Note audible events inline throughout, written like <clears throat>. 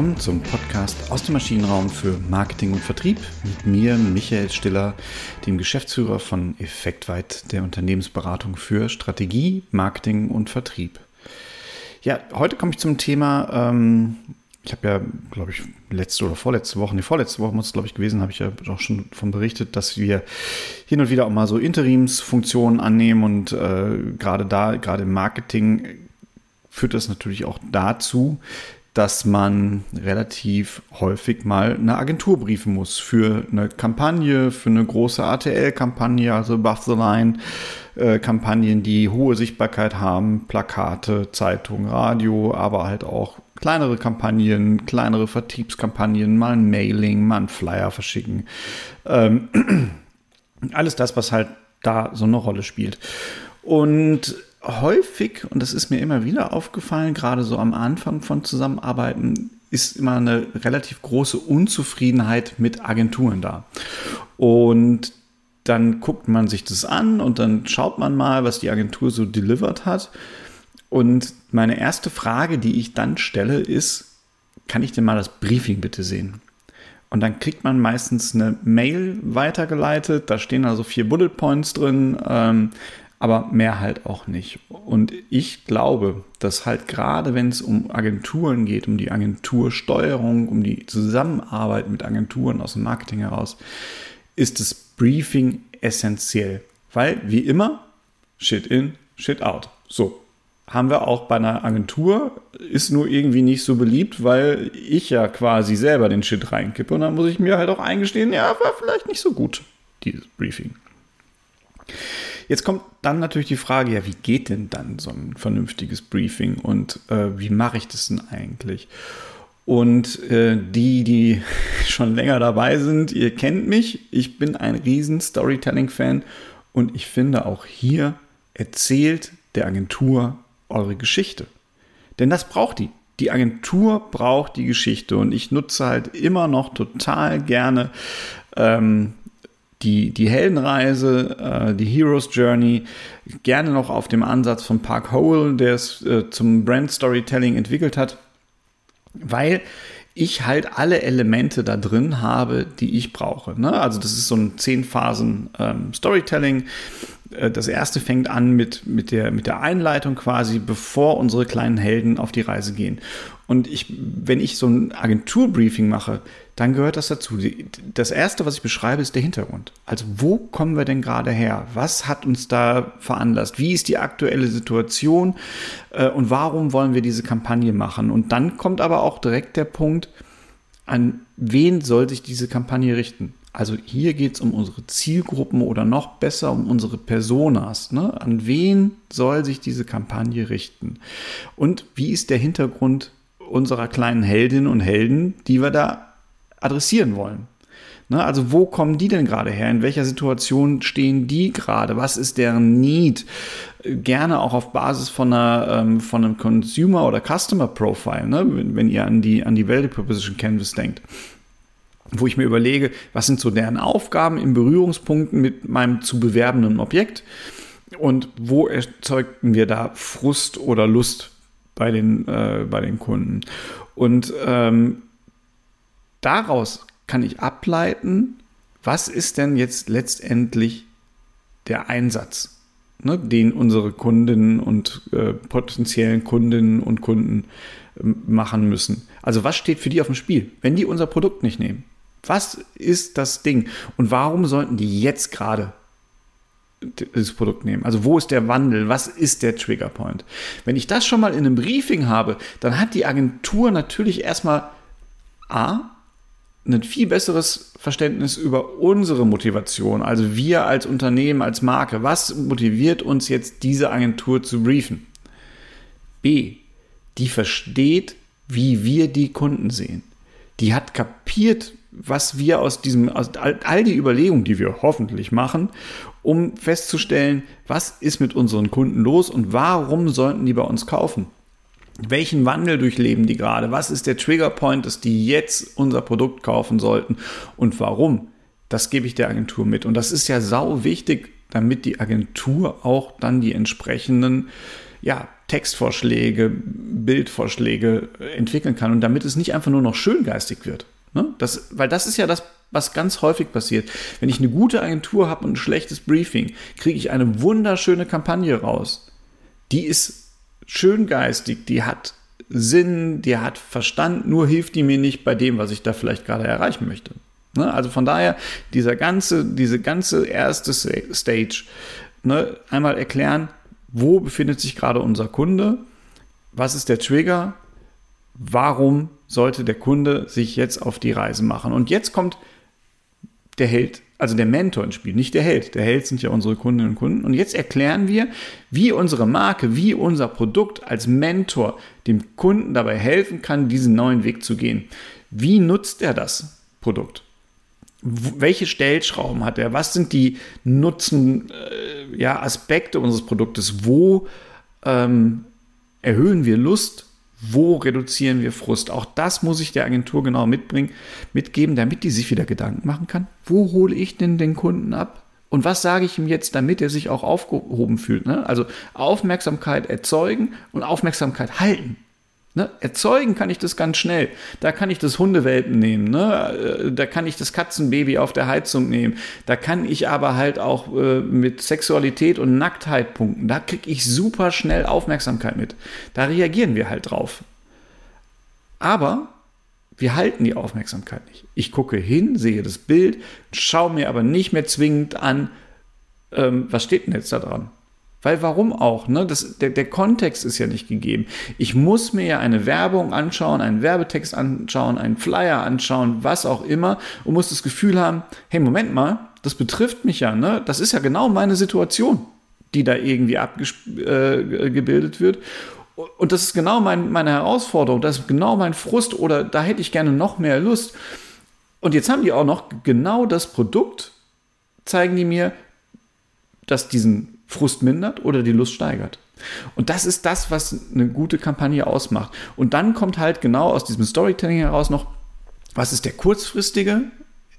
willkommen zum Podcast aus dem Maschinenraum für Marketing und Vertrieb mit mir, Michael Stiller, dem Geschäftsführer von Effektweit, der Unternehmensberatung für Strategie, Marketing und Vertrieb. Ja, heute komme ich zum Thema, ähm, ich habe ja, glaube ich, letzte oder vorletzte Woche, die vorletzte Woche muss es, glaube ich, gewesen, habe ich ja auch schon davon berichtet, dass wir hin und wieder auch mal so Interimsfunktionen annehmen und äh, gerade da, gerade im Marketing führt das natürlich auch dazu, dass man relativ häufig mal eine Agentur briefen muss für eine Kampagne, für eine große ATL-Kampagne, also Above the Line. Äh, Kampagnen, die hohe Sichtbarkeit haben, Plakate, Zeitung, Radio, aber halt auch kleinere Kampagnen, kleinere Vertriebskampagnen, mal ein Mailing, mal ein Flyer verschicken. Ähm, <clears throat> alles das, was halt da so eine Rolle spielt. Und häufig, und das ist mir immer wieder aufgefallen, gerade so am Anfang von Zusammenarbeiten, ist immer eine relativ große Unzufriedenheit mit Agenturen da. Und dann guckt man sich das an und dann schaut man mal, was die Agentur so delivered hat. Und meine erste Frage, die ich dann stelle, ist, kann ich denn mal das Briefing bitte sehen? Und dann kriegt man meistens eine Mail weitergeleitet, da stehen also vier Bullet Points drin, ähm, aber mehr halt auch nicht. Und ich glaube, dass halt gerade wenn es um Agenturen geht, um die Agentursteuerung, um die Zusammenarbeit mit Agenturen aus dem Marketing heraus, ist das Briefing essentiell. Weil, wie immer, Shit in, Shit out. So, haben wir auch bei einer Agentur, ist nur irgendwie nicht so beliebt, weil ich ja quasi selber den Shit reinkippe und dann muss ich mir halt auch eingestehen, ja, war vielleicht nicht so gut, dieses Briefing. Jetzt kommt dann natürlich die Frage, ja, wie geht denn dann so ein vernünftiges Briefing und äh, wie mache ich das denn eigentlich? Und äh, die, die <laughs> schon länger dabei sind, ihr kennt mich, ich bin ein riesen Storytelling-Fan und ich finde auch hier erzählt der Agentur eure Geschichte. Denn das braucht die. Die Agentur braucht die Geschichte und ich nutze halt immer noch total gerne ähm, die, die Heldenreise, äh, die Hero's Journey, gerne noch auf dem Ansatz von Park Howell, der es äh, zum Brand Storytelling entwickelt hat, weil ich halt alle Elemente da drin habe, die ich brauche. Ne? Also das ist so ein zehn Phasen ähm, Storytelling. Äh, das erste fängt an mit, mit, der, mit der Einleitung quasi, bevor unsere kleinen Helden auf die Reise gehen. Und ich, wenn ich so ein Agenturbriefing mache, dann gehört das dazu. Das erste, was ich beschreibe, ist der Hintergrund. Also wo kommen wir denn gerade her? Was hat uns da veranlasst? Wie ist die aktuelle Situation? Äh, und warum wollen wir diese Kampagne machen? Und dann kommt aber auch direkt der Punkt, an wen soll sich diese Kampagne richten? Also hier geht es um unsere Zielgruppen oder noch besser um unsere Personas. Ne? An wen soll sich diese Kampagne richten? Und wie ist der Hintergrund unserer kleinen Heldinnen und Helden, die wir da adressieren wollen. Ne, also wo kommen die denn gerade her? In welcher Situation stehen die gerade? Was ist deren Need? Gerne auch auf Basis von, einer, ähm, von einem Consumer- oder Customer-Profile, ne? wenn, wenn ihr an die, an die Value Proposition Canvas denkt wo ich mir überlege, was sind so deren Aufgaben in Berührungspunkten mit meinem zu bewerbenden Objekt und wo erzeugten wir da Frust oder Lust bei den, äh, bei den Kunden. Und ähm, daraus kann ich ableiten, was ist denn jetzt letztendlich der Einsatz, ne, den unsere Kundinnen und äh, potenziellen Kundinnen und Kunden äh, machen müssen. Also was steht für die auf dem Spiel, wenn die unser Produkt nicht nehmen? Was ist das Ding? Und warum sollten die jetzt gerade das Produkt nehmen. Also wo ist der Wandel? Was ist der Triggerpoint? Wenn ich das schon mal in einem Briefing habe, dann hat die Agentur natürlich erstmal A, ein viel besseres Verständnis über unsere Motivation, also wir als Unternehmen, als Marke. Was motiviert uns jetzt diese Agentur zu briefen? B, die versteht, wie wir die Kunden sehen. Die hat kapiert, was wir aus diesem, aus all, all die Überlegungen, die wir hoffentlich machen, um festzustellen, was ist mit unseren Kunden los und warum sollten die bei uns kaufen? Welchen Wandel durchleben die gerade? Was ist der Triggerpoint, dass die jetzt unser Produkt kaufen sollten und warum? Das gebe ich der Agentur mit. Und das ist ja sau wichtig, damit die Agentur auch dann die entsprechenden ja, Textvorschläge, Bildvorschläge entwickeln kann und damit es nicht einfach nur noch schöngeistig wird. Ne? Das, weil das ist ja das, was ganz häufig passiert. Wenn ich eine gute Agentur habe und ein schlechtes Briefing, kriege ich eine wunderschöne Kampagne raus. Die ist schöngeistig, die hat Sinn, die hat Verstand, nur hilft die mir nicht bei dem, was ich da vielleicht gerade erreichen möchte. Ne? Also von daher, dieser ganze, diese ganze erste Stage, ne, einmal erklären, wo befindet sich gerade unser Kunde, was ist der Trigger, warum sollte der Kunde sich jetzt auf die Reise machen. Und jetzt kommt der Held, also der Mentor ins Spiel, nicht der Held. Der Held sind ja unsere Kundinnen und Kunden. Und jetzt erklären wir, wie unsere Marke, wie unser Produkt als Mentor dem Kunden dabei helfen kann, diesen neuen Weg zu gehen. Wie nutzt er das Produkt? welche Stellschrauben hat er? Was sind die Nutzen, äh, ja, Aspekte unseres Produktes? Wo ähm, erhöhen wir Lust? Wo reduzieren wir Frust? Auch das muss ich der Agentur genau mitbringen, mitgeben, damit die sich wieder Gedanken machen kann. Wo hole ich denn den Kunden ab? Und was sage ich ihm jetzt, damit er sich auch aufgehoben fühlt? Ne? Also Aufmerksamkeit erzeugen und Aufmerksamkeit halten. Ne? Erzeugen kann ich das ganz schnell. Da kann ich das Hundewelpen nehmen. Ne? Äh, da kann ich das Katzenbaby auf der Heizung nehmen. Da kann ich aber halt auch äh, mit Sexualität und Nacktheit punkten. Da kriege ich super schnell Aufmerksamkeit mit. Da reagieren wir halt drauf. Aber wir halten die Aufmerksamkeit nicht. Ich gucke hin, sehe das Bild, schaue mir aber nicht mehr zwingend an, ähm, was steht denn jetzt da dran? Weil warum auch? Ne? Das, der, der Kontext ist ja nicht gegeben. Ich muss mir ja eine Werbung anschauen, einen Werbetext anschauen, einen Flyer anschauen, was auch immer und muss das Gefühl haben, hey, Moment mal, das betrifft mich ja, ne? Das ist ja genau meine Situation, die da irgendwie abgebildet äh, wird. Und das ist genau mein, meine Herausforderung, das ist genau mein Frust oder da hätte ich gerne noch mehr Lust. Und jetzt haben die auch noch genau das Produkt, zeigen die mir, das diesen Frust mindert oder die Lust steigert. Und das ist das, was eine gute Kampagne ausmacht. Und dann kommt halt genau aus diesem Storytelling heraus noch, was ist der kurzfristige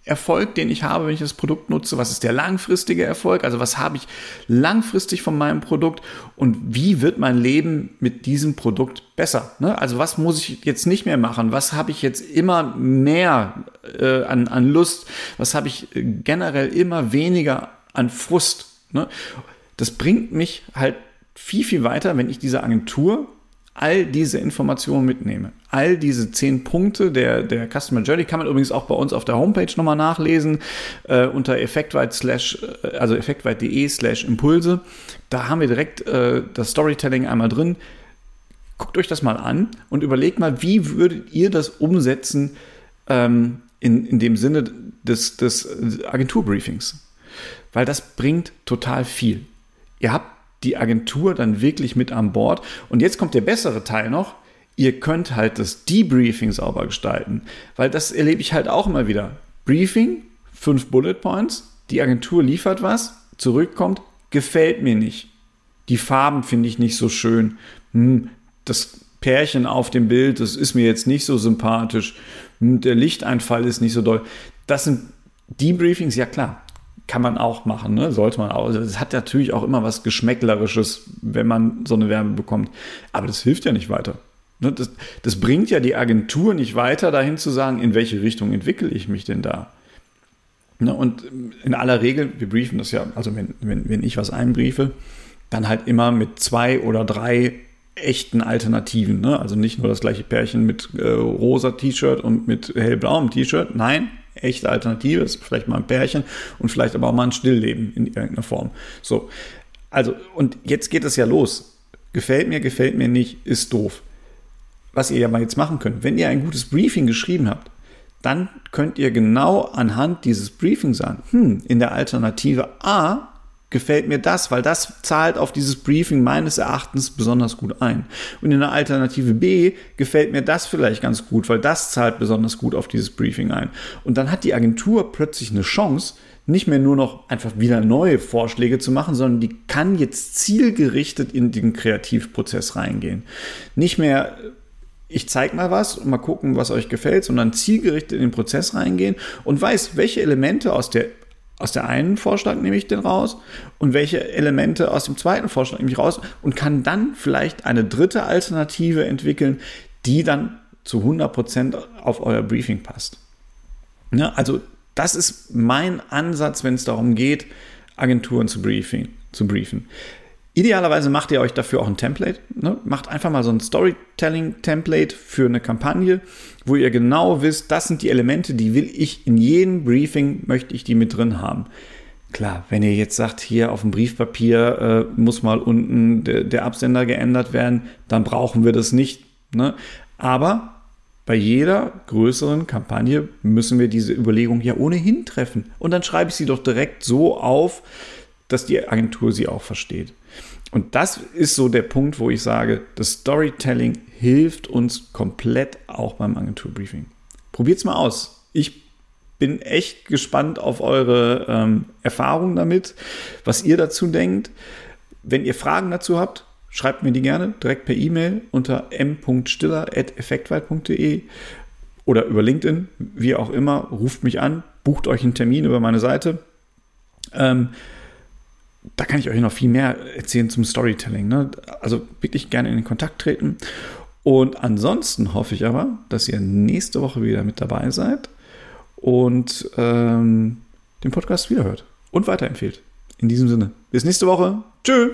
Erfolg, den ich habe, wenn ich das Produkt nutze? Was ist der langfristige Erfolg? Also was habe ich langfristig von meinem Produkt und wie wird mein Leben mit diesem Produkt besser? Ne? Also was muss ich jetzt nicht mehr machen? Was habe ich jetzt immer mehr äh, an, an Lust? Was habe ich generell immer weniger an Frust? Ne? Das bringt mich halt viel, viel weiter, wenn ich diese Agentur all diese Informationen mitnehme. All diese zehn Punkte der, der Customer Journey kann man übrigens auch bei uns auf der Homepage nochmal nachlesen, äh, unter äh, also effektweit.de slash Impulse. Da haben wir direkt äh, das Storytelling einmal drin. Guckt euch das mal an und überlegt mal, wie würdet ihr das umsetzen ähm, in, in dem Sinne des, des Agenturbriefings? weil das bringt total viel. Ihr habt die Agentur dann wirklich mit an Bord. Und jetzt kommt der bessere Teil noch. Ihr könnt halt das Debriefing sauber gestalten, weil das erlebe ich halt auch immer wieder. Briefing, fünf Bullet Points, die Agentur liefert was, zurückkommt, gefällt mir nicht. Die Farben finde ich nicht so schön. Hm, das Pärchen auf dem Bild, das ist mir jetzt nicht so sympathisch. Hm, der Lichteinfall ist nicht so doll. Das sind Debriefings, ja klar kann man auch machen, ne? sollte man auch. Also es hat natürlich auch immer was Geschmäcklerisches, wenn man so eine Wärme bekommt. Aber das hilft ja nicht weiter. Ne? Das, das bringt ja die Agentur nicht weiter, dahin zu sagen, in welche Richtung entwickle ich mich denn da. Ne? Und in aller Regel, wir briefen das ja, also wenn, wenn, wenn ich was einbriefe, dann halt immer mit zwei oder drei echten Alternativen. Ne? Also nicht nur das gleiche Pärchen mit äh, rosa T-Shirt und mit hellblauem T-Shirt. Nein, echte Alternative, ist vielleicht mal ein Pärchen und vielleicht aber auch mal ein Stillleben in irgendeiner Form. So, also, und jetzt geht es ja los. Gefällt mir, gefällt mir nicht, ist doof. Was ihr ja mal jetzt machen könnt, wenn ihr ein gutes Briefing geschrieben habt, dann könnt ihr genau anhand dieses Briefings sagen, hm, in der Alternative A gefällt mir das, weil das zahlt auf dieses Briefing meines Erachtens besonders gut ein. Und in der Alternative B gefällt mir das vielleicht ganz gut, weil das zahlt besonders gut auf dieses Briefing ein. Und dann hat die Agentur plötzlich eine Chance, nicht mehr nur noch einfach wieder neue Vorschläge zu machen, sondern die kann jetzt zielgerichtet in den Kreativprozess reingehen. Nicht mehr ich zeige mal was und mal gucken, was euch gefällt, sondern zielgerichtet in den Prozess reingehen und weiß, welche Elemente aus der aus der einen Vorschlag nehme ich den raus und welche Elemente aus dem zweiten Vorschlag nehme ich raus und kann dann vielleicht eine dritte Alternative entwickeln, die dann zu 100% auf euer Briefing passt. Ja, also das ist mein Ansatz, wenn es darum geht, Agenturen zu, briefing, zu briefen. Idealerweise macht ihr euch dafür auch ein Template. Ne? Macht einfach mal so ein Storytelling-Template für eine Kampagne, wo ihr genau wisst, das sind die Elemente, die will ich in jedem Briefing, möchte ich die mit drin haben. Klar, wenn ihr jetzt sagt, hier auf dem Briefpapier äh, muss mal unten de, der Absender geändert werden, dann brauchen wir das nicht. Ne? Aber bei jeder größeren Kampagne müssen wir diese Überlegung ja ohnehin treffen. Und dann schreibe ich sie doch direkt so auf, dass die Agentur sie auch versteht. Und das ist so der Punkt, wo ich sage, das Storytelling hilft uns komplett auch beim Agenturbriefing. Probiert es mal aus. Ich bin echt gespannt auf eure ähm, Erfahrungen damit, was ihr dazu denkt. Wenn ihr Fragen dazu habt, schreibt mir die gerne direkt per E-Mail unter m.stiller.effektweit.de oder über LinkedIn, wie auch immer. Ruft mich an, bucht euch einen Termin über meine Seite. Ähm, da kann ich euch noch viel mehr erzählen zum Storytelling. Ne? Also wirklich gerne in den Kontakt treten. Und ansonsten hoffe ich aber, dass ihr nächste Woche wieder mit dabei seid und ähm, den Podcast wiederhört und weiterempfehlt. In diesem Sinne, bis nächste Woche. Tschüss.